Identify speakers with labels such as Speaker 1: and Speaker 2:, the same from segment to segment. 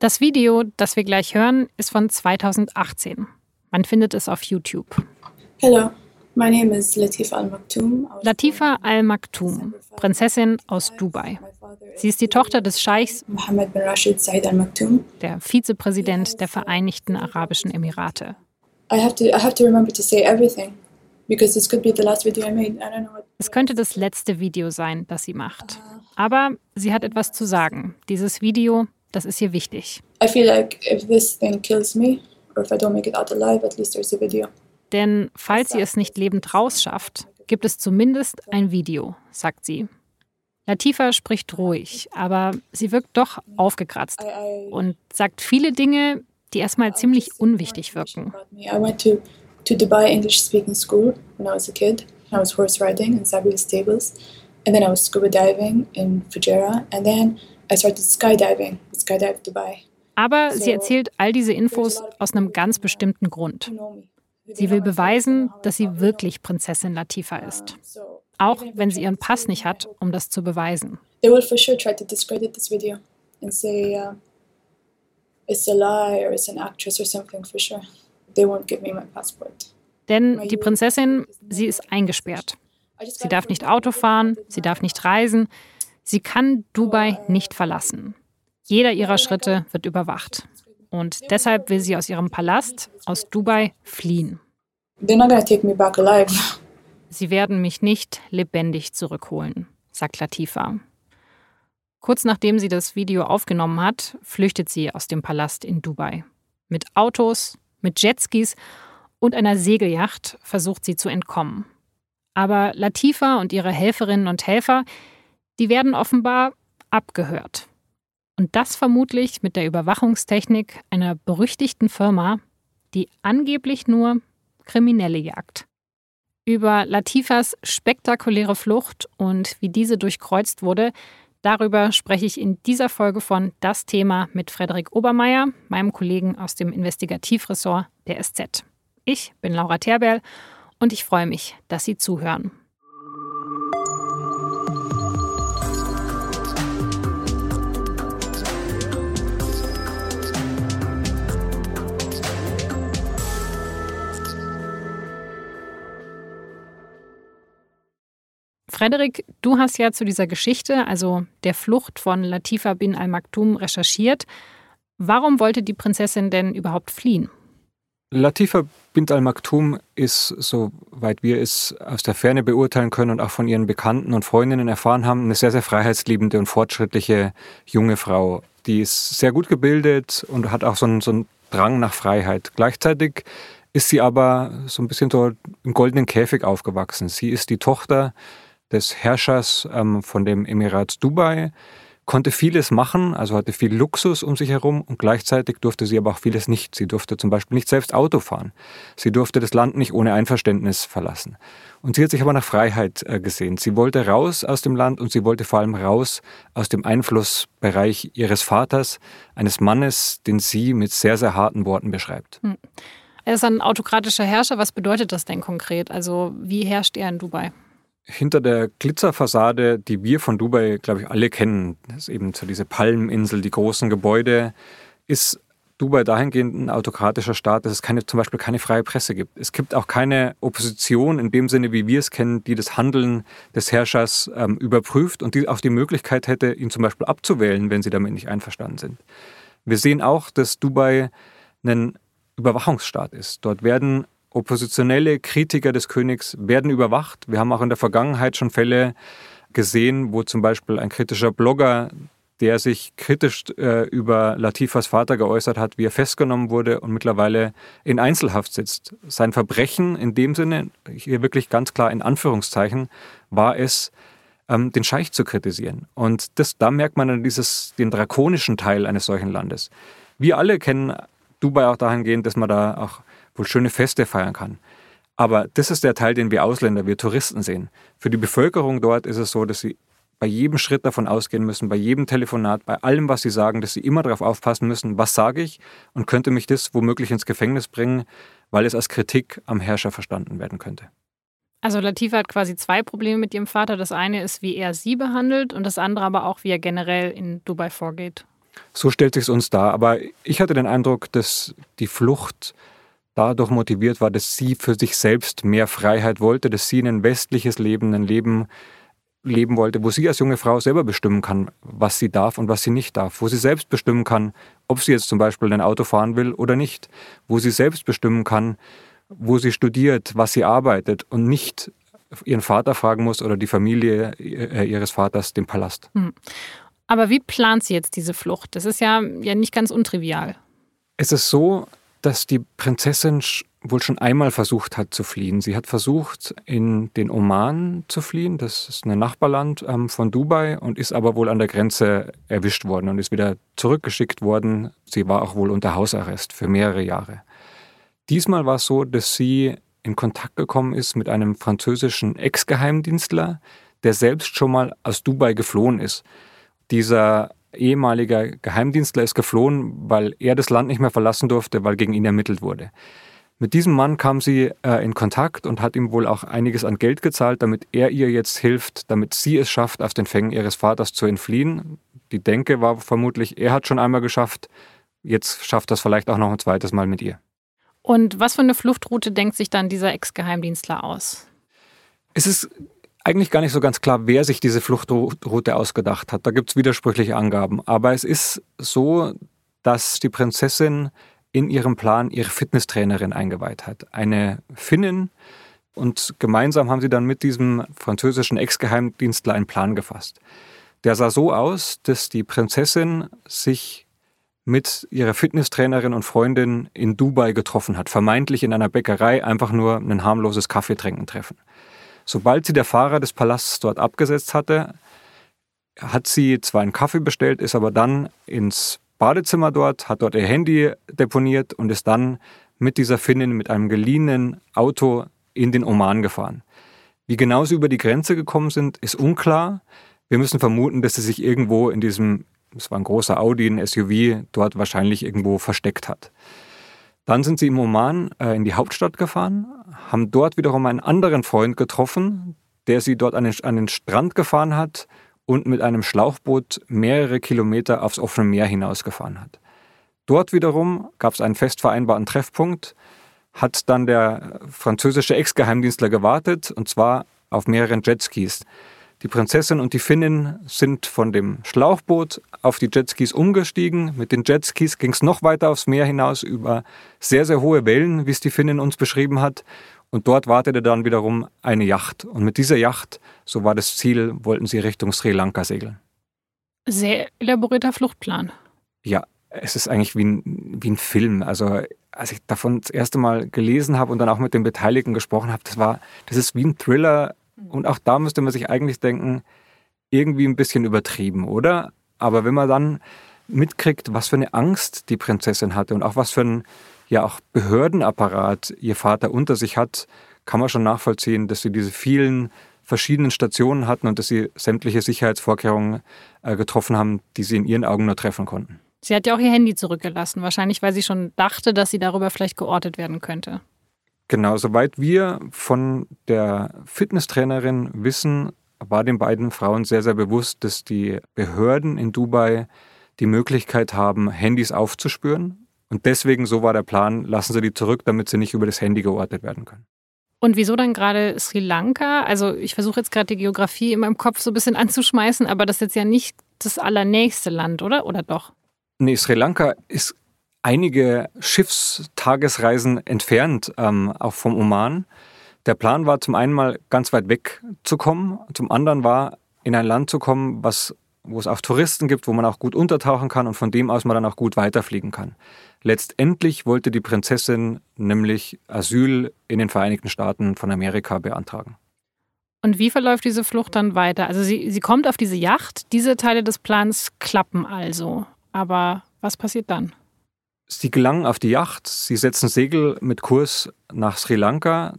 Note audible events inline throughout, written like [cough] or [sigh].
Speaker 1: Das Video, das wir gleich hören, ist von 2018. Man findet es auf YouTube.
Speaker 2: Hello, my name is Latifa Al Maktoum.
Speaker 1: Latifa Al Maktoum, Prinzessin aus Dubai. Sie ist die Tochter des Scheichs,
Speaker 2: Mohammed bin Rashid Said Al Maktoum.
Speaker 1: der Vizepräsident der Vereinigten Arabischen Emirate.
Speaker 2: I have to I have to remember to say everything.
Speaker 1: Es könnte das letzte Video sein, das sie macht. Aber sie hat etwas zu sagen. Dieses Video, das ist ihr wichtig.
Speaker 2: I feel like if this thing kills me or if I don't make it out alive, at least there's a video.
Speaker 1: Denn falls sie es nicht lebend rausschafft, gibt es zumindest ein Video, sagt sie. Latifa spricht ruhig, aber sie wirkt doch aufgekratzt und sagt viele Dinge, die erstmal ziemlich unwichtig wirken.
Speaker 2: I went to to Dubai English speaking school when I was a kid. I was horse riding in Sabiha Stables, and then I was scuba diving in Fujairah, and then I started skydiving. Skydive Dubai.
Speaker 1: Aber sie erzählt all diese Infos aus einem ganz bestimmten Grund. Sie will beweisen, dass sie wirklich Prinzessin Latifa ist. Auch wenn sie ihren Pass nicht hat, um das zu beweisen.
Speaker 2: they will for sure try to discredit this video and say uh, it's a lie or it's an actress or something for sure. They won't give me my passport.
Speaker 1: Denn die Prinzessin, sie ist eingesperrt. Sie darf nicht Auto fahren, sie darf nicht reisen, sie kann Dubai nicht verlassen. Jeder ihrer Schritte wird überwacht. Und deshalb will sie aus ihrem Palast, aus Dubai, fliehen. Sie werden mich nicht lebendig zurückholen, sagt Latifa. Kurz nachdem sie das Video aufgenommen hat, flüchtet sie aus dem Palast in Dubai. Mit Autos, mit Jetskis und einer Segelyacht versucht sie zu entkommen. Aber Latifa und ihre Helferinnen und Helfer, die werden offenbar abgehört. Und das vermutlich mit der Überwachungstechnik einer berüchtigten Firma, die angeblich nur Kriminelle jagt. Über Latifas spektakuläre Flucht und wie diese durchkreuzt wurde, darüber spreche ich in dieser Folge von Das Thema mit Frederik Obermeier, meinem Kollegen aus dem Investigativressort der SZ. Ich bin Laura Terberl und ich freue mich, dass Sie zuhören. Frederik, du hast ja zu dieser Geschichte, also der Flucht von Latifa bin al-Maktoum, recherchiert. Warum wollte die Prinzessin denn überhaupt fliehen?
Speaker 3: Latifa bint al-Maktoum ist, soweit wir es aus der Ferne beurteilen können und auch von ihren Bekannten und Freundinnen erfahren haben, eine sehr, sehr freiheitsliebende und fortschrittliche junge Frau. Die ist sehr gut gebildet und hat auch so einen, so einen Drang nach Freiheit. Gleichzeitig ist sie aber so ein bisschen so im goldenen Käfig aufgewachsen. Sie ist die Tochter des Herrschers ähm, von dem Emirat Dubai, konnte vieles machen, also hatte viel Luxus um sich herum und gleichzeitig durfte sie aber auch vieles nicht. Sie durfte zum Beispiel nicht selbst Auto fahren. Sie durfte das Land nicht ohne Einverständnis verlassen. Und sie hat sich aber nach Freiheit äh, gesehen. Sie wollte raus aus dem Land und sie wollte vor allem raus aus dem Einflussbereich ihres Vaters, eines Mannes, den sie mit sehr, sehr harten Worten beschreibt.
Speaker 1: Er ist ein autokratischer Herrscher. Was bedeutet das denn konkret? Also wie herrscht er in Dubai?
Speaker 3: Hinter der Glitzerfassade, die wir von Dubai, glaube ich, alle kennen, das ist eben so diese Palmeninsel, die großen Gebäude, ist Dubai dahingehend ein autokratischer Staat, dass es keine, zum Beispiel keine freie Presse gibt. Es gibt auch keine Opposition in dem Sinne, wie wir es kennen, die das Handeln des Herrschers ähm, überprüft und die auch die Möglichkeit hätte, ihn zum Beispiel abzuwählen, wenn sie damit nicht einverstanden sind. Wir sehen auch, dass Dubai ein Überwachungsstaat ist. Dort werden oppositionelle Kritiker des Königs werden überwacht. Wir haben auch in der Vergangenheit schon Fälle gesehen, wo zum Beispiel ein kritischer Blogger, der sich kritisch äh, über Latifas Vater geäußert hat, wie er festgenommen wurde und mittlerweile in Einzelhaft sitzt. Sein Verbrechen in dem Sinne, hier wirklich ganz klar in Anführungszeichen, war es, ähm, den Scheich zu kritisieren. Und das, da merkt man dann dieses, den drakonischen Teil eines solchen Landes. Wir alle kennen Dubai auch dahingehend, dass man da auch wohl schöne Feste feiern kann. Aber das ist der Teil, den wir Ausländer, wir Touristen sehen. Für die Bevölkerung dort ist es so, dass sie bei jedem Schritt davon ausgehen müssen, bei jedem Telefonat, bei allem, was sie sagen, dass sie immer darauf aufpassen müssen, was sage ich und könnte mich das womöglich ins Gefängnis bringen, weil es als Kritik am Herrscher verstanden werden könnte.
Speaker 1: Also Latifa hat quasi zwei Probleme mit ihrem Vater. Das eine ist, wie er sie behandelt und das andere aber auch, wie er generell in Dubai vorgeht.
Speaker 3: So stellt sich uns dar. Aber ich hatte den Eindruck, dass die Flucht dadurch motiviert war, dass sie für sich selbst mehr Freiheit wollte, dass sie ein westliches Leben, ein Leben leben wollte, wo sie als junge Frau selber bestimmen kann, was sie darf und was sie nicht darf, wo sie selbst bestimmen kann, ob sie jetzt zum Beispiel ein Auto fahren will oder nicht, wo sie selbst bestimmen kann, wo sie studiert, was sie arbeitet und nicht ihren Vater fragen muss oder die Familie äh, ihres Vaters, den Palast. Hm.
Speaker 1: Aber wie plant sie jetzt diese Flucht? Das ist ja, ja nicht ganz untrivial.
Speaker 3: Es ist so, dass die Prinzessin wohl schon einmal versucht hat zu fliehen. Sie hat versucht, in den Oman zu fliehen. Das ist ein Nachbarland ähm, von Dubai und ist aber wohl an der Grenze erwischt worden und ist wieder zurückgeschickt worden. Sie war auch wohl unter Hausarrest für mehrere Jahre. Diesmal war es so, dass sie in Kontakt gekommen ist mit einem französischen Ex-Geheimdienstler, der selbst schon mal aus Dubai geflohen ist. Dieser ehemaliger Geheimdienstler ist geflohen, weil er das Land nicht mehr verlassen durfte, weil gegen ihn ermittelt wurde. Mit diesem Mann kam sie äh, in Kontakt und hat ihm wohl auch einiges an Geld gezahlt, damit er ihr jetzt hilft, damit sie es schafft, aus den Fängen ihres Vaters zu entfliehen. Die Denke war vermutlich, er hat schon einmal geschafft, jetzt schafft das vielleicht auch noch ein zweites Mal mit ihr.
Speaker 1: Und was für eine Fluchtroute denkt sich dann dieser Ex-Geheimdienstler aus?
Speaker 3: Es ist eigentlich gar nicht so ganz klar, wer sich diese Fluchtroute ausgedacht hat. Da gibt es widersprüchliche Angaben. Aber es ist so, dass die Prinzessin in ihrem Plan ihre Fitnesstrainerin eingeweiht hat. Eine Finnin. Und gemeinsam haben sie dann mit diesem französischen Ex-Geheimdienstler einen Plan gefasst. Der sah so aus, dass die Prinzessin sich mit ihrer Fitnesstrainerin und Freundin in Dubai getroffen hat, vermeintlich in einer Bäckerei einfach nur ein harmloses Kaffeetrinken treffen. Sobald sie der Fahrer des Palasts dort abgesetzt hatte, hat sie zwar einen Kaffee bestellt, ist aber dann ins Badezimmer dort, hat dort ihr Handy deponiert und ist dann mit dieser Finnin mit einem geliehenen Auto in den Oman gefahren. Wie genau sie über die Grenze gekommen sind, ist unklar. Wir müssen vermuten, dass sie sich irgendwo in diesem es war ein großer Audi, ein SUV, dort wahrscheinlich irgendwo versteckt hat. Dann sind sie im Oman äh, in die Hauptstadt gefahren, haben dort wiederum einen anderen Freund getroffen, der sie dort an den, an den Strand gefahren hat und mit einem Schlauchboot mehrere Kilometer aufs offene Meer hinausgefahren hat. Dort wiederum gab es einen fest vereinbarten Treffpunkt, hat dann der französische Ex-Geheimdienstler gewartet, und zwar auf mehreren Jetskis. Die Prinzessin und die Finnin sind von dem Schlauchboot auf die Jetskis umgestiegen. Mit den Jetskis ging es noch weiter aufs Meer hinaus über sehr, sehr hohe Wellen, wie es die Finnin uns beschrieben hat. Und dort wartete dann wiederum eine Yacht. Und mit dieser Yacht, so war das Ziel, wollten sie Richtung Sri Lanka segeln.
Speaker 1: Sehr elaborierter Fluchtplan.
Speaker 3: Ja, es ist eigentlich wie ein, wie ein Film. Also als ich davon das erste Mal gelesen habe und dann auch mit den Beteiligten gesprochen habe, das war, das ist wie ein Thriller und auch da müsste man sich eigentlich denken, irgendwie ein bisschen übertrieben, oder? Aber wenn man dann mitkriegt, was für eine Angst die Prinzessin hatte und auch was für ein ja auch Behördenapparat ihr Vater unter sich hat, kann man schon nachvollziehen, dass sie diese vielen verschiedenen Stationen hatten und dass sie sämtliche Sicherheitsvorkehrungen äh, getroffen haben, die sie in ihren Augen nur treffen konnten.
Speaker 1: Sie hat ja auch ihr Handy zurückgelassen, wahrscheinlich weil sie schon dachte, dass sie darüber vielleicht geortet werden könnte.
Speaker 3: Genau, soweit wir von der Fitnesstrainerin wissen, war den beiden Frauen sehr, sehr bewusst, dass die Behörden in Dubai die Möglichkeit haben, Handys aufzuspüren. Und deswegen, so war der Plan, lassen sie die zurück, damit sie nicht über das Handy geortet werden können.
Speaker 1: Und wieso dann gerade Sri Lanka? Also ich versuche jetzt gerade die Geografie in meinem Kopf so ein bisschen anzuschmeißen, aber das ist jetzt ja nicht das allernächste Land, oder? Oder doch?
Speaker 3: Nee, Sri Lanka ist einige Schiffstagesreisen entfernt, ähm, auch vom Oman. Der Plan war zum einen mal ganz weit weg zu kommen, zum anderen war in ein Land zu kommen, was, wo es auch Touristen gibt, wo man auch gut untertauchen kann und von dem aus man dann auch gut weiterfliegen kann. Letztendlich wollte die Prinzessin nämlich Asyl in den Vereinigten Staaten von Amerika beantragen.
Speaker 1: Und wie verläuft diese Flucht dann weiter? Also sie, sie kommt auf diese Yacht, diese Teile des Plans klappen also. Aber was passiert dann?
Speaker 3: Sie gelangen auf die Yacht, sie setzen Segel mit Kurs nach Sri Lanka.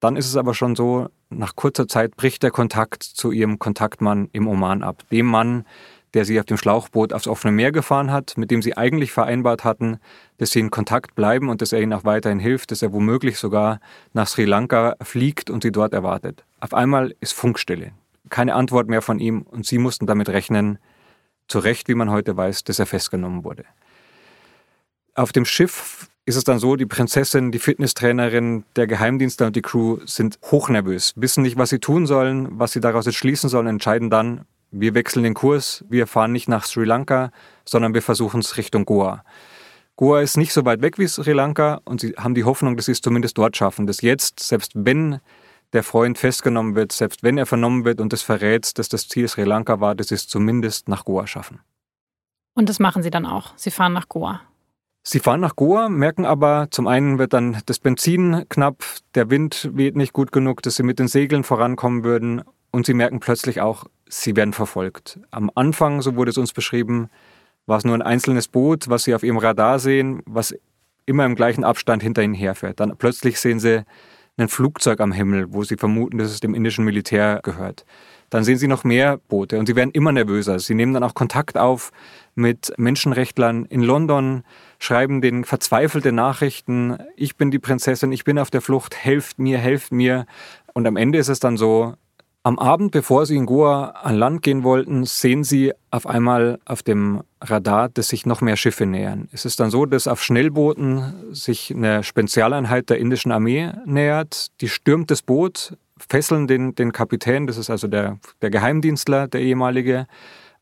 Speaker 3: Dann ist es aber schon so, nach kurzer Zeit bricht der Kontakt zu ihrem Kontaktmann im Oman ab. Dem Mann, der sie auf dem Schlauchboot aufs offene Meer gefahren hat, mit dem sie eigentlich vereinbart hatten, dass sie in Kontakt bleiben und dass er ihnen auch weiterhin hilft, dass er womöglich sogar nach Sri Lanka fliegt und sie dort erwartet. Auf einmal ist Funkstille. Keine Antwort mehr von ihm und sie mussten damit rechnen, zu Recht, wie man heute weiß, dass er festgenommen wurde. Auf dem Schiff ist es dann so, die Prinzessin, die Fitnesstrainerin, der Geheimdienstler und die Crew sind hochnervös, wissen nicht, was sie tun sollen, was sie daraus jetzt schließen sollen, entscheiden dann, wir wechseln den Kurs, wir fahren nicht nach Sri Lanka, sondern wir versuchen es Richtung Goa. Goa ist nicht so weit weg wie Sri Lanka und sie haben die Hoffnung, dass sie es zumindest dort schaffen, dass jetzt, selbst wenn der Freund festgenommen wird, selbst wenn er vernommen wird und es verrät, dass das Ziel Sri Lanka war, dass sie es zumindest nach Goa schaffen.
Speaker 1: Und das machen sie dann auch. Sie fahren nach Goa.
Speaker 3: Sie fahren nach Goa, merken aber, zum einen wird dann das Benzin knapp, der Wind weht nicht gut genug, dass sie mit den Segeln vorankommen würden und sie merken plötzlich auch, sie werden verfolgt. Am Anfang, so wurde es uns beschrieben, war es nur ein einzelnes Boot, was sie auf ihrem Radar sehen, was immer im gleichen Abstand hinter ihnen herfährt. Dann plötzlich sehen sie ein Flugzeug am Himmel, wo sie vermuten, dass es dem indischen Militär gehört. Dann sehen sie noch mehr Boote und sie werden immer nervöser. Sie nehmen dann auch Kontakt auf mit Menschenrechtlern in London, schreiben den verzweifelte Nachrichten, ich bin die Prinzessin, ich bin auf der Flucht, helft mir, helft mir. Und am Ende ist es dann so, am Abend, bevor sie in Goa an Land gehen wollten, sehen sie auf einmal auf dem Radar, dass sich noch mehr Schiffe nähern. Es ist dann so, dass auf Schnellbooten sich eine Spezialeinheit der indischen Armee nähert. Die stürmt das Boot, fesseln den, den Kapitän, das ist also der, der Geheimdienstler, der ehemalige.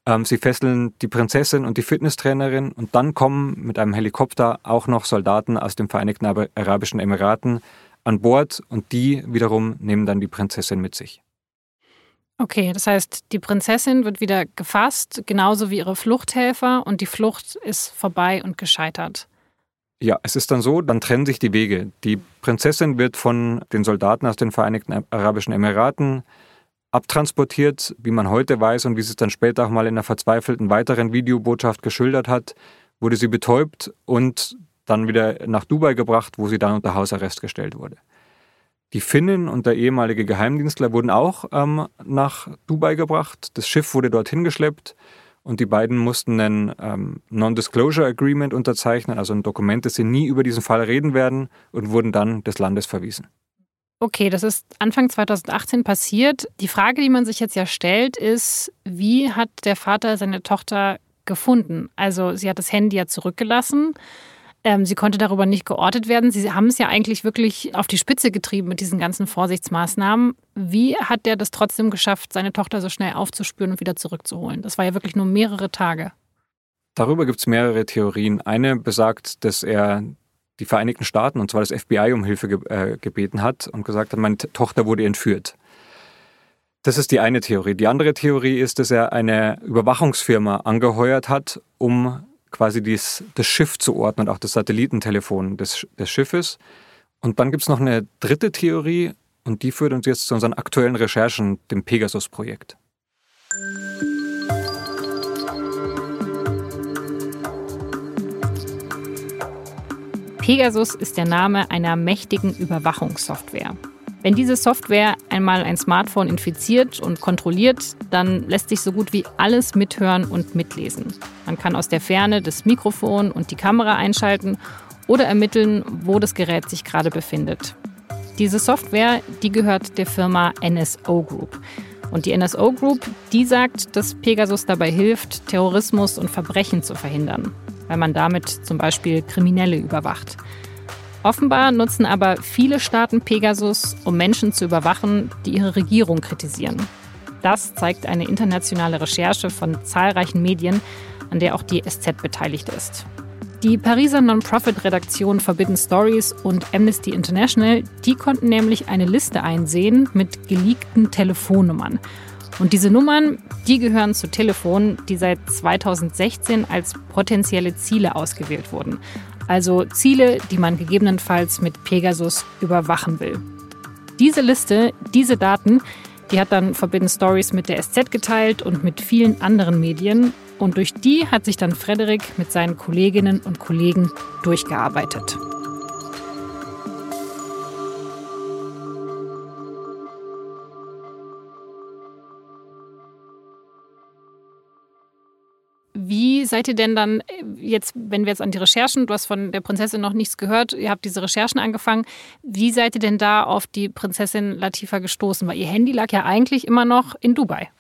Speaker 3: Ähm, sie fesseln die Prinzessin und die Fitnesstrainerin und dann kommen mit einem Helikopter auch noch Soldaten aus den Vereinigten Arabischen Emiraten an Bord und die wiederum nehmen dann die Prinzessin mit sich.
Speaker 1: Okay, das heißt, die Prinzessin wird wieder gefasst, genauso wie ihre Fluchthelfer, und die Flucht ist vorbei und gescheitert.
Speaker 3: Ja, es ist dann so, dann trennen sich die Wege. Die Prinzessin wird von den Soldaten aus den Vereinigten Arabischen Emiraten abtransportiert, wie man heute weiß und wie sie es dann später auch mal in einer verzweifelten weiteren Videobotschaft geschildert hat, wurde sie betäubt und dann wieder nach Dubai gebracht, wo sie dann unter Hausarrest gestellt wurde. Die Finnen und der ehemalige Geheimdienstler wurden auch ähm, nach Dubai gebracht. Das Schiff wurde dorthin geschleppt und die beiden mussten ein ähm, Non-Disclosure Agreement unterzeichnen, also ein Dokument, dass sie nie über diesen Fall reden werden und wurden dann des Landes verwiesen.
Speaker 1: Okay, das ist Anfang 2018 passiert. Die Frage, die man sich jetzt ja stellt, ist, wie hat der Vater seine Tochter gefunden? Also sie hat das Handy ja zurückgelassen. Ähm, sie konnte darüber nicht geortet werden. Sie haben es ja eigentlich wirklich auf die Spitze getrieben mit diesen ganzen Vorsichtsmaßnahmen. Wie hat der das trotzdem geschafft, seine Tochter so schnell aufzuspüren und wieder zurückzuholen? Das war ja wirklich nur mehrere Tage.
Speaker 3: Darüber gibt es mehrere Theorien. Eine besagt, dass er die Vereinigten Staaten, und zwar das FBI, um Hilfe ge äh, gebeten hat und gesagt hat, meine Tochter wurde entführt. Das ist die eine Theorie. Die andere Theorie ist, dass er eine Überwachungsfirma angeheuert hat, um quasi dies, das Schiff zu ordnen, auch das Satellitentelefon des, des Schiffes. Und dann gibt es noch eine dritte Theorie und die führt uns jetzt zu unseren aktuellen Recherchen, dem Pegasus-Projekt.
Speaker 1: Pegasus ist der Name einer mächtigen Überwachungssoftware. Wenn diese Software einmal ein Smartphone infiziert und kontrolliert, dann lässt sich so gut wie alles mithören und mitlesen. Man kann aus der Ferne das Mikrofon und die Kamera einschalten oder ermitteln, wo das Gerät sich gerade befindet. Diese Software, die gehört der Firma NSO Group. Und die NSO Group, die sagt, dass Pegasus dabei hilft, Terrorismus und Verbrechen zu verhindern, weil man damit zum Beispiel Kriminelle überwacht. Offenbar nutzen aber viele Staaten Pegasus, um Menschen zu überwachen, die ihre Regierung kritisieren. Das zeigt eine internationale Recherche von zahlreichen Medien, an der auch die SZ beteiligt ist. Die Pariser Non-Profit-Redaktion Forbidden Stories und Amnesty International, die konnten nämlich eine Liste einsehen mit geleakten Telefonnummern. Und diese Nummern, die gehören zu Telefonen, die seit 2016 als potenzielle Ziele ausgewählt wurden also Ziele, die man gegebenenfalls mit Pegasus überwachen will. Diese Liste, diese Daten, die hat dann Forbidden Stories mit der SZ geteilt und mit vielen anderen Medien. Und durch die hat sich dann Frederik mit seinen Kolleginnen und Kollegen durchgearbeitet. Seid ihr denn dann äh, jetzt, wenn wir jetzt an die Recherchen, du hast von der Prinzessin noch nichts gehört, ihr habt diese Recherchen angefangen, wie seid ihr denn da auf die Prinzessin Latifa gestoßen? Weil ihr Handy lag ja eigentlich immer noch in Dubai.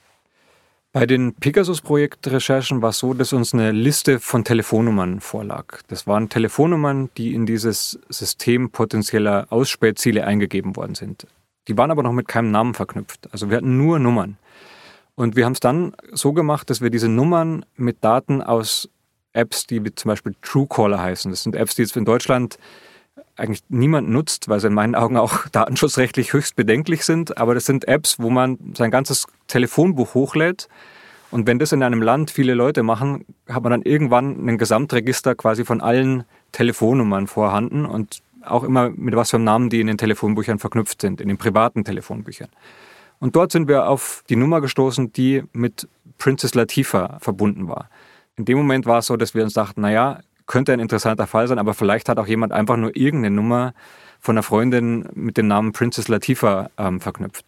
Speaker 3: Bei den Pegasus-Projekt-Recherchen war es so, dass uns eine Liste von Telefonnummern vorlag. Das waren Telefonnummern, die in dieses System potenzieller Ausspähziele eingegeben worden sind. Die waren aber noch mit keinem Namen verknüpft. Also wir hatten nur Nummern. Und wir haben es dann so gemacht, dass wir diese Nummern mit Daten aus Apps, die wie zum Beispiel Truecaller heißen. Das sind Apps, die jetzt in Deutschland eigentlich niemand nutzt, weil sie in meinen Augen auch [laughs] datenschutzrechtlich höchst bedenklich sind. Aber das sind Apps, wo man sein ganzes Telefonbuch hochlädt. Und wenn das in einem Land viele Leute machen, hat man dann irgendwann ein Gesamtregister quasi von allen Telefonnummern vorhanden und auch immer mit was für einem Namen die in den Telefonbüchern verknüpft sind, in den privaten Telefonbüchern. Und dort sind wir auf die Nummer gestoßen, die mit Princess Latifa verbunden war. In dem Moment war es so, dass wir uns dachten, naja, könnte ein interessanter Fall sein, aber vielleicht hat auch jemand einfach nur irgendeine Nummer von einer Freundin mit dem Namen Princess Latifa ähm, verknüpft.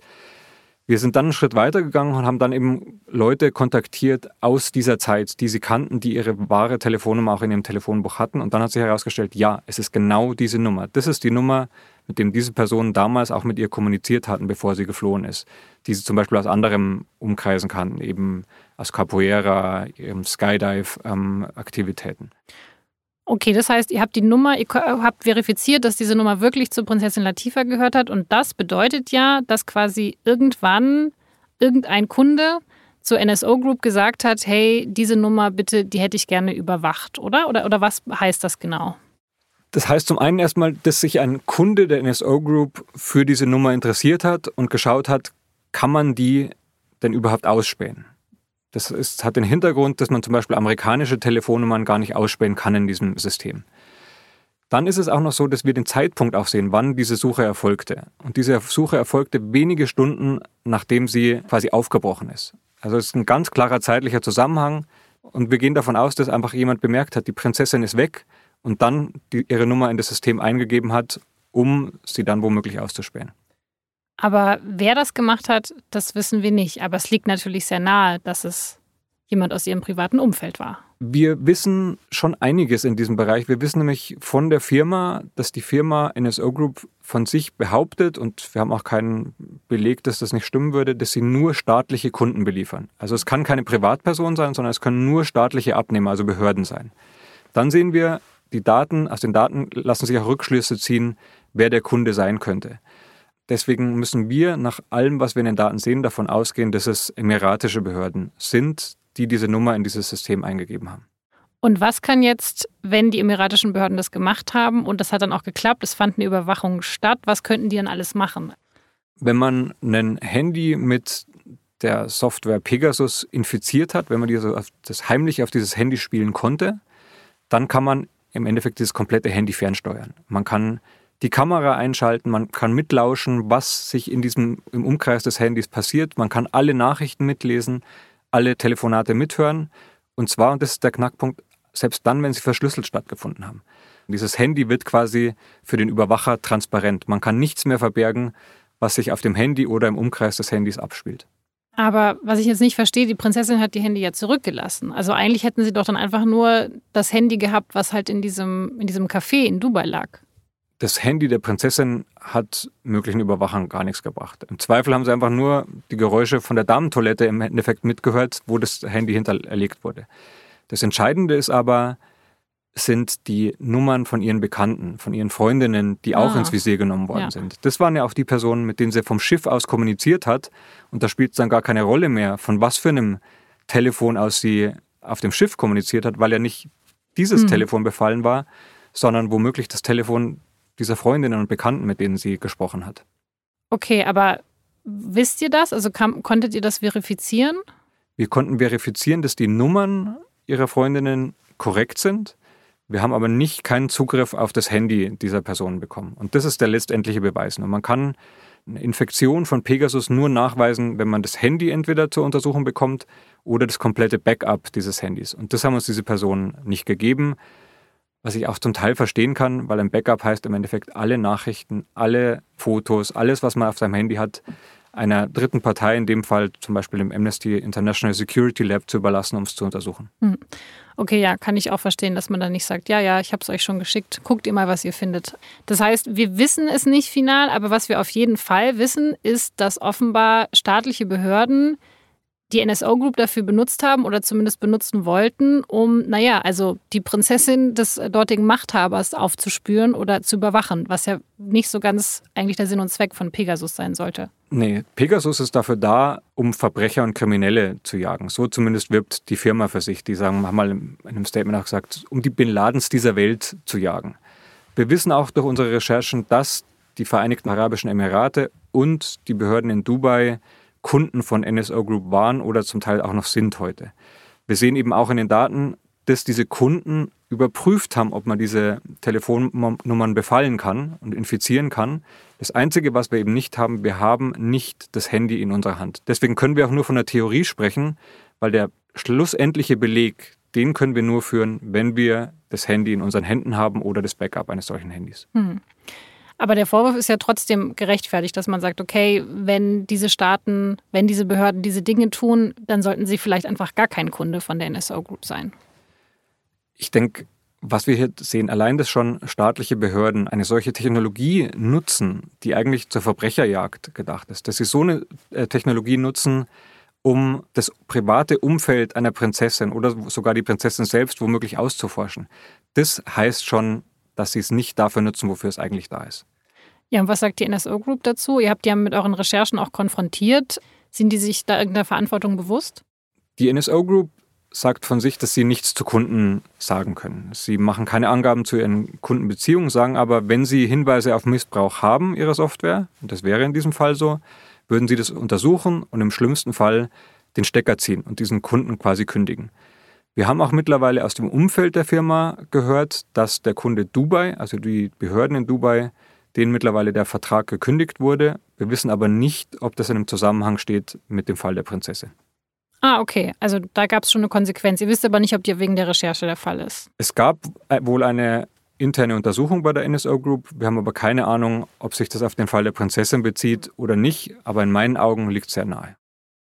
Speaker 3: Wir sind dann einen Schritt weiter gegangen und haben dann eben Leute kontaktiert aus dieser Zeit, die sie kannten, die ihre wahre Telefonnummer auch in ihrem Telefonbuch hatten. Und dann hat sich herausgestellt, ja, es ist genau diese Nummer. Das ist die Nummer, mit dem diese Personen damals auch mit ihr kommuniziert hatten, bevor sie geflohen ist. Die sie zum Beispiel aus anderen Umkreisen kannten, eben aus Capoeira, Skydive-Aktivitäten. Ähm,
Speaker 1: Okay, das heißt, ihr habt die Nummer, ihr habt verifiziert, dass diese Nummer wirklich zur Prinzessin Latifa gehört hat. Und das bedeutet ja, dass quasi irgendwann irgendein Kunde zur NSO Group gesagt hat, hey, diese Nummer bitte, die hätte ich gerne überwacht, oder? Oder, oder was heißt das genau?
Speaker 3: Das heißt zum einen erstmal, dass sich ein Kunde der NSO Group für diese Nummer interessiert hat und geschaut hat, kann man die denn überhaupt ausspähen? Das ist, hat den Hintergrund, dass man zum Beispiel amerikanische Telefonnummern gar nicht ausspähen kann in diesem System. Dann ist es auch noch so, dass wir den Zeitpunkt auch sehen, wann diese Suche erfolgte. Und diese Suche erfolgte wenige Stunden, nachdem sie quasi aufgebrochen ist. Also es ist ein ganz klarer zeitlicher Zusammenhang. Und wir gehen davon aus, dass einfach jemand bemerkt hat, die Prinzessin ist weg und dann die, ihre Nummer in das System eingegeben hat, um sie dann womöglich auszuspähen.
Speaker 1: Aber wer das gemacht hat, das wissen wir nicht. Aber es liegt natürlich sehr nahe, dass es jemand aus ihrem privaten Umfeld war.
Speaker 3: Wir wissen schon einiges in diesem Bereich. Wir wissen nämlich von der Firma, dass die Firma NSO Group von sich behauptet, und wir haben auch keinen Beleg, dass das nicht stimmen würde, dass sie nur staatliche Kunden beliefern. Also es kann keine Privatperson sein, sondern es können nur staatliche Abnehmer, also Behörden sein. Dann sehen wir, die Daten, aus den Daten lassen sich auch Rückschlüsse ziehen, wer der Kunde sein könnte. Deswegen müssen wir nach allem, was wir in den Daten sehen, davon ausgehen, dass es emiratische Behörden sind, die diese Nummer in dieses System eingegeben haben.
Speaker 1: Und was kann jetzt, wenn die emiratischen Behörden das gemacht haben und das hat dann auch geklappt, es fand eine Überwachung statt, was könnten die dann alles machen?
Speaker 3: Wenn man ein Handy mit der Software Pegasus infiziert hat, wenn man das heimlich auf dieses Handy spielen konnte, dann kann man im Endeffekt dieses komplette Handy fernsteuern. Man kann die Kamera einschalten, man kann mitlauschen, was sich in diesem, im Umkreis des Handys passiert, man kann alle Nachrichten mitlesen, alle Telefonate mithören. Und zwar, und das ist der Knackpunkt, selbst dann, wenn sie verschlüsselt stattgefunden haben. Dieses Handy wird quasi für den Überwacher transparent. Man kann nichts mehr verbergen, was sich auf dem Handy oder im Umkreis des Handys abspielt.
Speaker 1: Aber was ich jetzt nicht verstehe, die Prinzessin hat die Handy ja zurückgelassen. Also eigentlich hätten sie doch dann einfach nur das Handy gehabt, was halt in diesem, in diesem Café in Dubai lag
Speaker 3: das Handy der Prinzessin hat möglichen Überwachern gar nichts gebracht. Im Zweifel haben sie einfach nur die Geräusche von der Damentoilette im Endeffekt mitgehört, wo das Handy hinterlegt wurde. Das Entscheidende ist aber, sind die Nummern von ihren Bekannten, von ihren Freundinnen, die auch ah. ins Visier genommen worden ja. sind. Das waren ja auch die Personen, mit denen sie vom Schiff aus kommuniziert hat. Und da spielt es dann gar keine Rolle mehr, von was für einem Telefon aus sie auf dem Schiff kommuniziert hat, weil ja nicht dieses hm. Telefon befallen war, sondern womöglich das Telefon dieser Freundinnen und Bekannten, mit denen sie gesprochen hat.
Speaker 1: Okay, aber wisst ihr das? Also kam, konntet ihr das verifizieren?
Speaker 3: Wir konnten verifizieren, dass die Nummern ihrer Freundinnen korrekt sind. Wir haben aber nicht keinen Zugriff auf das Handy dieser Person bekommen. Und das ist der letztendliche Beweis. Und man kann eine Infektion von Pegasus nur nachweisen, wenn man das Handy entweder zur Untersuchung bekommt oder das komplette Backup dieses Handys. Und das haben uns diese Personen nicht gegeben was ich auch zum Teil verstehen kann, weil ein Backup heißt im Endeffekt alle Nachrichten, alle Fotos, alles, was man auf seinem Handy hat, einer dritten Partei, in dem Fall zum Beispiel dem Amnesty International Security Lab, zu überlassen, um es zu untersuchen.
Speaker 1: Okay, ja, kann ich auch verstehen, dass man dann nicht sagt, ja, ja, ich habe es euch schon geschickt, guckt ihr mal, was ihr findet. Das heißt, wir wissen es nicht final, aber was wir auf jeden Fall wissen, ist, dass offenbar staatliche Behörden die NSO Group dafür benutzt haben oder zumindest benutzen wollten, um, naja, also die Prinzessin des dortigen Machthabers aufzuspüren oder zu überwachen, was ja nicht so ganz eigentlich der Sinn und Zweck von Pegasus sein sollte.
Speaker 3: Nee, Pegasus ist dafür da, um Verbrecher und Kriminelle zu jagen. So zumindest wirbt die Firma für sich. Die sagen, haben mal in einem Statement auch gesagt, um die Bin Ladens dieser Welt zu jagen. Wir wissen auch durch unsere Recherchen, dass die Vereinigten Arabischen Emirate und die Behörden in Dubai Kunden von NSO Group waren oder zum Teil auch noch sind heute. Wir sehen eben auch in den Daten, dass diese Kunden überprüft haben, ob man diese Telefonnummern befallen kann und infizieren kann. Das Einzige, was wir eben nicht haben, wir haben nicht das Handy in unserer Hand. Deswegen können wir auch nur von der Theorie sprechen, weil der schlussendliche Beleg, den können wir nur führen, wenn wir das Handy in unseren Händen haben oder das Backup eines solchen Handys. Hm.
Speaker 1: Aber der Vorwurf ist ja trotzdem gerechtfertigt, dass man sagt, okay, wenn diese Staaten, wenn diese Behörden diese Dinge tun, dann sollten sie vielleicht einfach gar kein Kunde von der NSO Group sein.
Speaker 3: Ich denke, was wir hier sehen, allein dass schon staatliche Behörden eine solche Technologie nutzen, die eigentlich zur Verbrecherjagd gedacht ist, dass sie so eine äh, Technologie nutzen, um das private Umfeld einer Prinzessin oder sogar die Prinzessin selbst womöglich auszuforschen. Das heißt schon, dass sie es nicht dafür nutzen, wofür es eigentlich da ist.
Speaker 1: Ja, und was sagt die NSO Group dazu? Ihr habt die ja mit euren Recherchen auch konfrontiert. Sind die sich da irgendeiner Verantwortung bewusst?
Speaker 3: Die NSO Group sagt von sich, dass sie nichts zu Kunden sagen können. Sie machen keine Angaben zu ihren Kundenbeziehungen, sagen aber, wenn sie Hinweise auf Missbrauch haben ihrer Software, und das wäre in diesem Fall so, würden sie das untersuchen und im schlimmsten Fall den Stecker ziehen und diesen Kunden quasi kündigen. Wir haben auch mittlerweile aus dem Umfeld der Firma gehört, dass der Kunde Dubai, also die Behörden in Dubai, denen mittlerweile der Vertrag gekündigt wurde. Wir wissen aber nicht, ob das in einem Zusammenhang steht mit dem Fall der Prinzessin.
Speaker 1: Ah, okay. Also da gab es schon eine Konsequenz. Ihr wisst aber nicht, ob die wegen der Recherche der Fall ist.
Speaker 3: Es gab äh, wohl eine interne Untersuchung bei der NSO Group. Wir haben aber keine Ahnung, ob sich das auf den Fall der Prinzessin bezieht oder nicht. Aber in meinen Augen liegt es sehr nahe.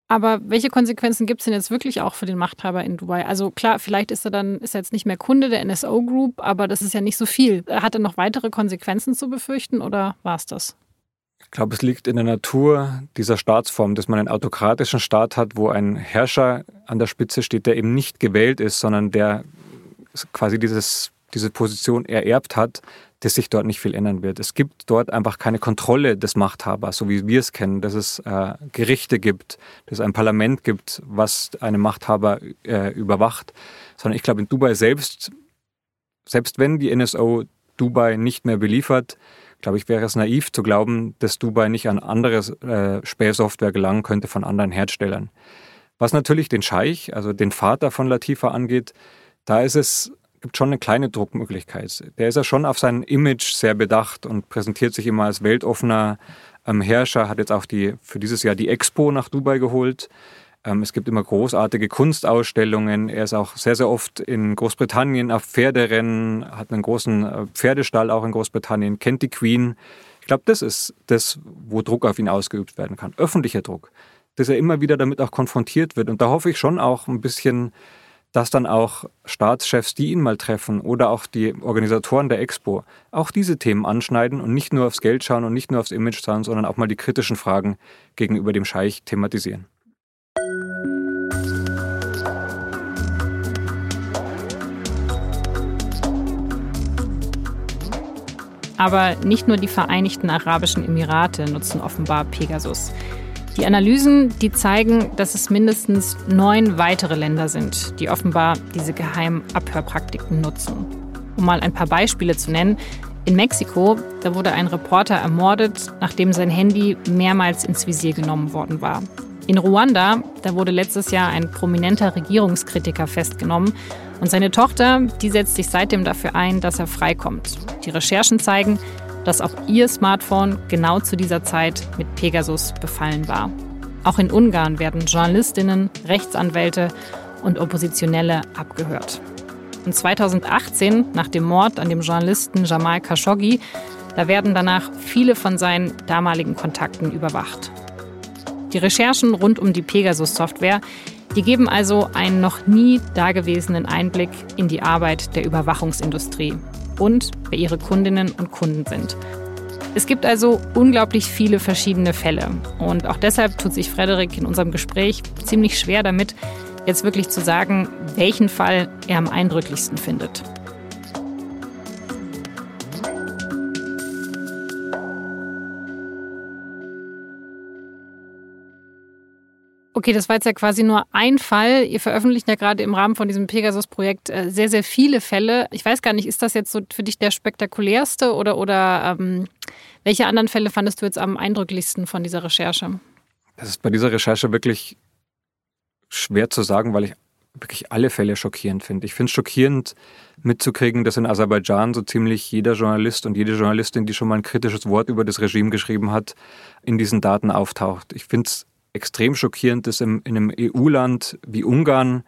Speaker 1: Aber welche Konsequenzen gibt es denn jetzt wirklich auch für den Machthaber in Dubai? Also klar, vielleicht ist er dann ist er jetzt nicht mehr Kunde der NSO Group, aber das ist ja nicht so viel. Hat er noch weitere Konsequenzen zu befürchten oder war es das?
Speaker 3: Ich glaube, es liegt in der Natur dieser Staatsform, dass man einen autokratischen Staat hat, wo ein Herrscher an der Spitze steht, der eben nicht gewählt ist, sondern der quasi dieses, diese Position ererbt hat, dass sich dort nicht viel ändern wird. Es gibt dort einfach keine Kontrolle des Machthabers, so wie wir es kennen, dass es äh, Gerichte gibt, dass es ein Parlament gibt, was einen Machthaber äh, überwacht, sondern ich glaube in Dubai selbst, selbst wenn die NSO Dubai nicht mehr beliefert, glaube ich, wäre es naiv zu glauben, dass Dubai nicht an andere äh, Spähsoftware gelangen könnte von anderen Herstellern. Was natürlich den Scheich, also den Vater von Latifa angeht, da ist es gibt schon eine kleine Druckmöglichkeit. Der ist ja schon auf sein Image sehr bedacht und präsentiert sich immer als weltoffener ähm, Herrscher, hat jetzt auch die, für dieses Jahr die Expo nach Dubai geholt. Ähm, es gibt immer großartige Kunstausstellungen. Er ist auch sehr, sehr oft in Großbritannien auf Pferderennen, hat einen großen äh, Pferdestall auch in Großbritannien, kennt die Queen. Ich glaube, das ist das, wo Druck auf ihn ausgeübt werden kann. Öffentlicher Druck. Dass er immer wieder damit auch konfrontiert wird. Und da hoffe ich schon auch ein bisschen, dass dann auch Staatschefs, die ihn mal treffen oder auch die Organisatoren der Expo auch diese Themen anschneiden und nicht nur aufs Geld schauen und nicht nur aufs Image schauen, sondern auch mal die kritischen Fragen gegenüber dem Scheich thematisieren.
Speaker 1: Aber nicht nur die Vereinigten Arabischen Emirate nutzen offenbar Pegasus. Die Analysen, die zeigen, dass es mindestens neun weitere Länder sind, die offenbar diese geheimen Abhörpraktiken nutzen. Um mal ein paar Beispiele zu nennen. In Mexiko, da wurde ein Reporter ermordet, nachdem sein Handy mehrmals ins Visier genommen worden war. In Ruanda, da wurde letztes Jahr ein prominenter Regierungskritiker festgenommen und seine Tochter, die setzt sich seitdem dafür ein, dass er freikommt. Die Recherchen zeigen, dass auch ihr Smartphone genau zu dieser Zeit mit Pegasus befallen war. Auch in Ungarn werden Journalistinnen, Rechtsanwälte und Oppositionelle abgehört. Und 2018, nach dem Mord an dem Journalisten Jamal Khashoggi, da werden danach viele von seinen damaligen Kontakten überwacht. Die Recherchen rund um die Pegasus-Software, die geben also einen noch nie dagewesenen Einblick in die Arbeit der Überwachungsindustrie und wer ihre Kundinnen und Kunden sind. Es gibt also unglaublich viele verschiedene Fälle. Und auch deshalb tut sich Frederik in unserem Gespräch ziemlich schwer damit, jetzt wirklich zu sagen, welchen Fall er am eindrücklichsten findet. Okay, das war jetzt ja quasi nur ein Fall. Ihr veröffentlicht ja gerade im Rahmen von diesem Pegasus-Projekt äh, sehr, sehr viele Fälle. Ich weiß gar nicht, ist das jetzt so für dich der spektakulärste oder, oder ähm, welche anderen Fälle fandest du jetzt am eindrücklichsten von dieser Recherche?
Speaker 3: Das ist bei dieser Recherche wirklich schwer zu sagen, weil ich wirklich alle Fälle schockierend finde. Ich finde es schockierend mitzukriegen, dass in Aserbaidschan so ziemlich jeder Journalist und jede Journalistin, die schon mal ein kritisches Wort über das Regime geschrieben hat, in diesen Daten auftaucht. Ich finde es extrem schockierend ist in einem EU-Land wie Ungarn,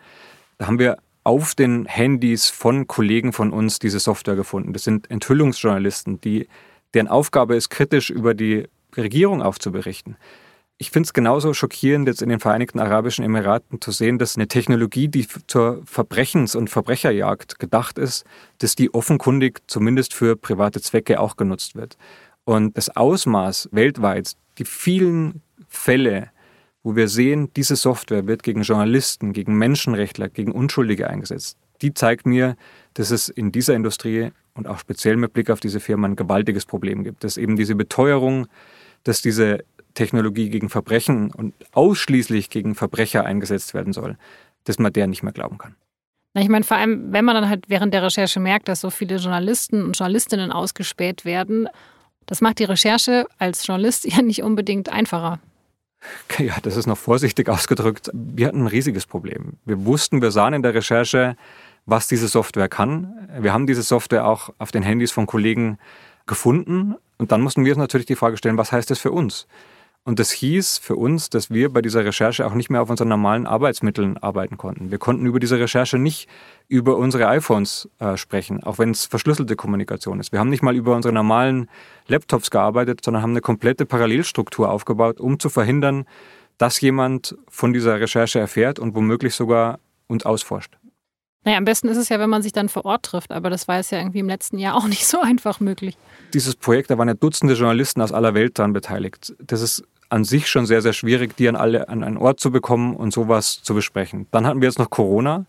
Speaker 3: da haben wir auf den Handys von Kollegen von uns diese Software gefunden. Das sind Enthüllungsjournalisten, die, deren Aufgabe ist, kritisch über die Regierung aufzuberichten. Ich finde es genauso schockierend, jetzt in den Vereinigten Arabischen Emiraten zu sehen, dass eine Technologie, die zur Verbrechens- und Verbrecherjagd gedacht ist, dass die offenkundig zumindest für private Zwecke auch genutzt wird. Und das Ausmaß weltweit, die vielen Fälle, wo wir sehen, diese Software wird gegen Journalisten, gegen Menschenrechtler, gegen Unschuldige eingesetzt. Die zeigt mir, dass es in dieser Industrie und auch speziell mit Blick auf diese Firma ein gewaltiges Problem gibt. Dass eben diese Beteuerung, dass diese Technologie gegen Verbrechen und ausschließlich gegen Verbrecher eingesetzt werden soll, dass man der nicht mehr glauben kann.
Speaker 1: Na, ich meine, vor allem, wenn man dann halt während der Recherche merkt, dass so viele Journalisten und Journalistinnen ausgespäht werden, das macht die Recherche als Journalist [laughs] ja nicht unbedingt einfacher.
Speaker 3: Ja, das ist noch vorsichtig ausgedrückt. Wir hatten ein riesiges Problem. Wir wussten, wir sahen in der Recherche, was diese Software kann. Wir haben diese Software auch auf den Handys von Kollegen gefunden. Und dann mussten wir uns natürlich die Frage stellen, was heißt das für uns? Und das hieß für uns, dass wir bei dieser Recherche auch nicht mehr auf unseren normalen Arbeitsmitteln arbeiten konnten. Wir konnten über diese Recherche nicht über unsere iPhones äh, sprechen, auch wenn es verschlüsselte Kommunikation ist. Wir haben nicht mal über unsere normalen Laptops gearbeitet, sondern haben eine komplette Parallelstruktur aufgebaut, um zu verhindern, dass jemand von dieser Recherche erfährt und womöglich sogar uns ausforscht.
Speaker 1: Naja, am besten ist es ja, wenn man sich dann vor Ort trifft, aber das war es ja irgendwie im letzten Jahr [laughs] auch nicht so einfach möglich.
Speaker 3: Dieses Projekt, da waren ja Dutzende Journalisten aus aller Welt daran beteiligt. Das ist an sich schon sehr, sehr schwierig, die an alle an einen Ort zu bekommen und sowas zu besprechen. Dann hatten wir jetzt noch Corona,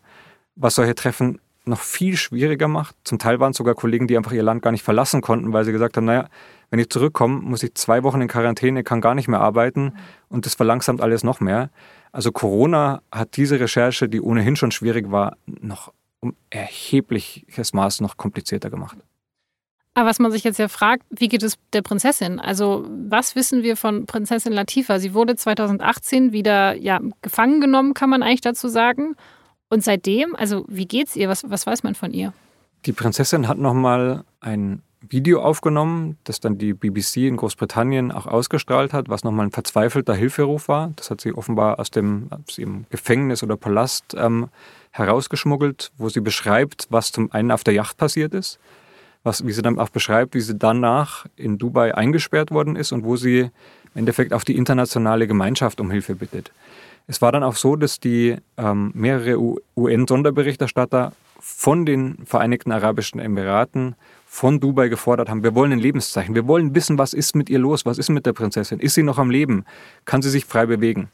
Speaker 3: was solche Treffen noch viel schwieriger macht. Zum Teil waren es sogar Kollegen, die einfach ihr Land gar nicht verlassen konnten, weil sie gesagt haben, naja, wenn ich zurückkomme, muss ich zwei Wochen in Quarantäne, kann gar nicht mehr arbeiten und das verlangsamt alles noch mehr. Also Corona hat diese Recherche, die ohnehin schon schwierig war, noch um erhebliches Maß noch komplizierter gemacht.
Speaker 1: Aber was man sich jetzt ja fragt, wie geht es der Prinzessin? Also, was wissen wir von Prinzessin Latifa? Sie wurde 2018 wieder ja, gefangen genommen, kann man eigentlich dazu sagen. Und seitdem, also wie geht's ihr? Was, was weiß man von ihr?
Speaker 3: Die Prinzessin hat nochmal ein Video aufgenommen, das dann die BBC in Großbritannien auch ausgestrahlt hat, was nochmal ein verzweifelter Hilferuf war. Das hat sie offenbar aus dem, aus ihrem Gefängnis oder Palast ähm, herausgeschmuggelt, wo sie beschreibt, was zum einen auf der Yacht passiert ist, was, wie sie dann auch beschreibt, wie sie danach in Dubai eingesperrt worden ist und wo sie im Endeffekt auch die internationale Gemeinschaft um Hilfe bittet. Es war dann auch so, dass die ähm, mehrere UN-Sonderberichterstatter von den Vereinigten Arabischen Emiraten von Dubai gefordert haben, wir wollen ein Lebenszeichen, wir wollen wissen, was ist mit ihr los, was ist mit der Prinzessin, ist sie noch am Leben, kann sie sich frei bewegen.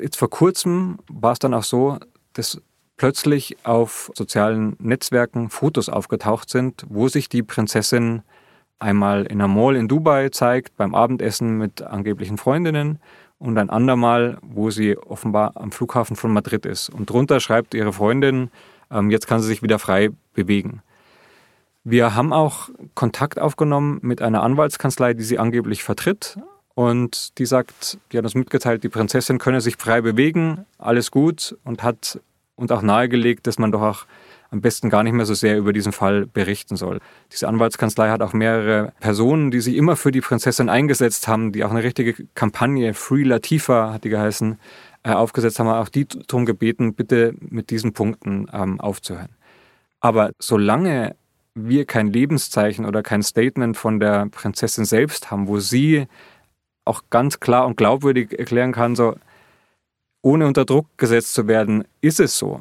Speaker 3: Jetzt vor kurzem war es dann auch so, dass plötzlich auf sozialen Netzwerken Fotos aufgetaucht sind, wo sich die Prinzessin einmal in einer Mall in Dubai zeigt, beim Abendessen mit angeblichen Freundinnen und ein andermal, wo sie offenbar am Flughafen von Madrid ist. Und drunter schreibt ihre Freundin, ähm, jetzt kann sie sich wieder frei bewegen. Wir haben auch Kontakt aufgenommen mit einer Anwaltskanzlei, die sie angeblich vertritt. Und die sagt, die hat uns mitgeteilt, die Prinzessin könne sich frei bewegen, alles gut und hat uns auch nahegelegt, dass man doch auch am besten gar nicht mehr so sehr über diesen Fall berichten soll. Diese Anwaltskanzlei hat auch mehrere Personen, die sich immer für die Prinzessin eingesetzt haben, die auch eine richtige Kampagne, Free Latifa hat die geheißen, äh, aufgesetzt haben, auch die darum gebeten, bitte mit diesen Punkten ähm, aufzuhören. Aber solange wir kein Lebenszeichen oder kein Statement von der Prinzessin selbst haben, wo sie auch ganz klar und glaubwürdig erklären kann, so ohne unter Druck gesetzt zu werden, ist es so.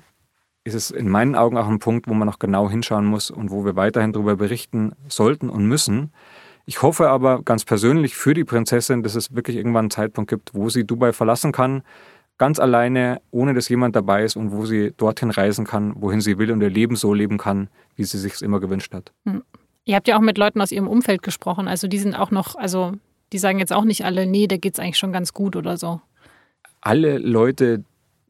Speaker 3: Ist es in meinen Augen auch ein Punkt, wo man noch genau hinschauen muss und wo wir weiterhin darüber berichten sollten und müssen. Ich hoffe aber ganz persönlich für die Prinzessin, dass es wirklich irgendwann einen Zeitpunkt gibt, wo sie Dubai verlassen kann, ganz alleine, ohne dass jemand dabei ist und wo sie dorthin reisen kann, wohin sie will und ihr Leben so leben kann, wie sie sich es immer gewünscht hat. Hm.
Speaker 1: Ihr habt ja auch mit Leuten aus ihrem Umfeld gesprochen, also die sind auch noch, also die sagen jetzt auch nicht alle, nee, da geht es eigentlich schon ganz gut oder so.
Speaker 3: Alle Leute,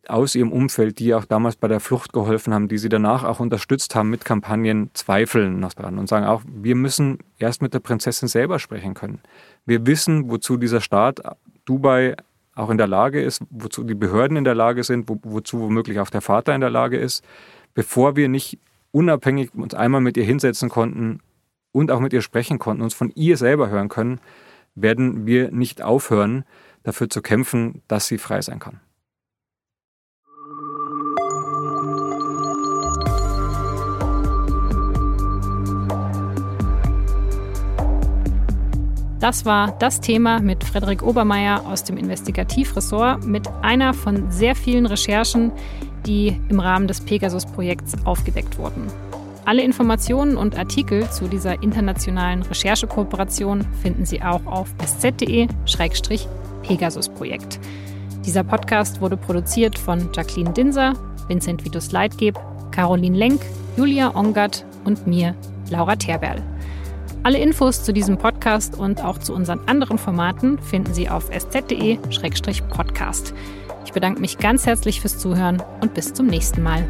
Speaker 3: aus ihrem Umfeld, die auch damals bei der Flucht geholfen haben, die sie danach auch unterstützt haben mit Kampagnen, zweifeln noch dran und sagen auch, wir müssen erst mit der Prinzessin selber sprechen können. Wir wissen, wozu dieser Staat Dubai auch in der Lage ist, wozu die Behörden in der Lage sind, wo, wozu womöglich auch der Vater in der Lage ist, bevor wir nicht unabhängig uns einmal mit ihr hinsetzen konnten und auch mit ihr sprechen konnten, uns von ihr selber hören können, werden wir nicht aufhören, dafür zu kämpfen, dass sie frei sein kann.
Speaker 1: Das war das Thema mit Frederik Obermeier aus dem Investigativressort mit einer von sehr vielen Recherchen, die im Rahmen des Pegasus-Projekts aufgedeckt wurden. Alle Informationen und Artikel zu dieser internationalen Recherchekooperation finden Sie auch auf sz.de-pegasus-Projekt. Dieser Podcast wurde produziert von Jacqueline Dinser, Vincent Vitus Leitgeb, Caroline Lenk, Julia Ongert und mir, Laura Terberl. Alle Infos zu diesem Podcast und auch zu unseren anderen Formaten finden Sie auf sz.de-podcast. Ich bedanke mich ganz herzlich fürs Zuhören und bis zum nächsten Mal.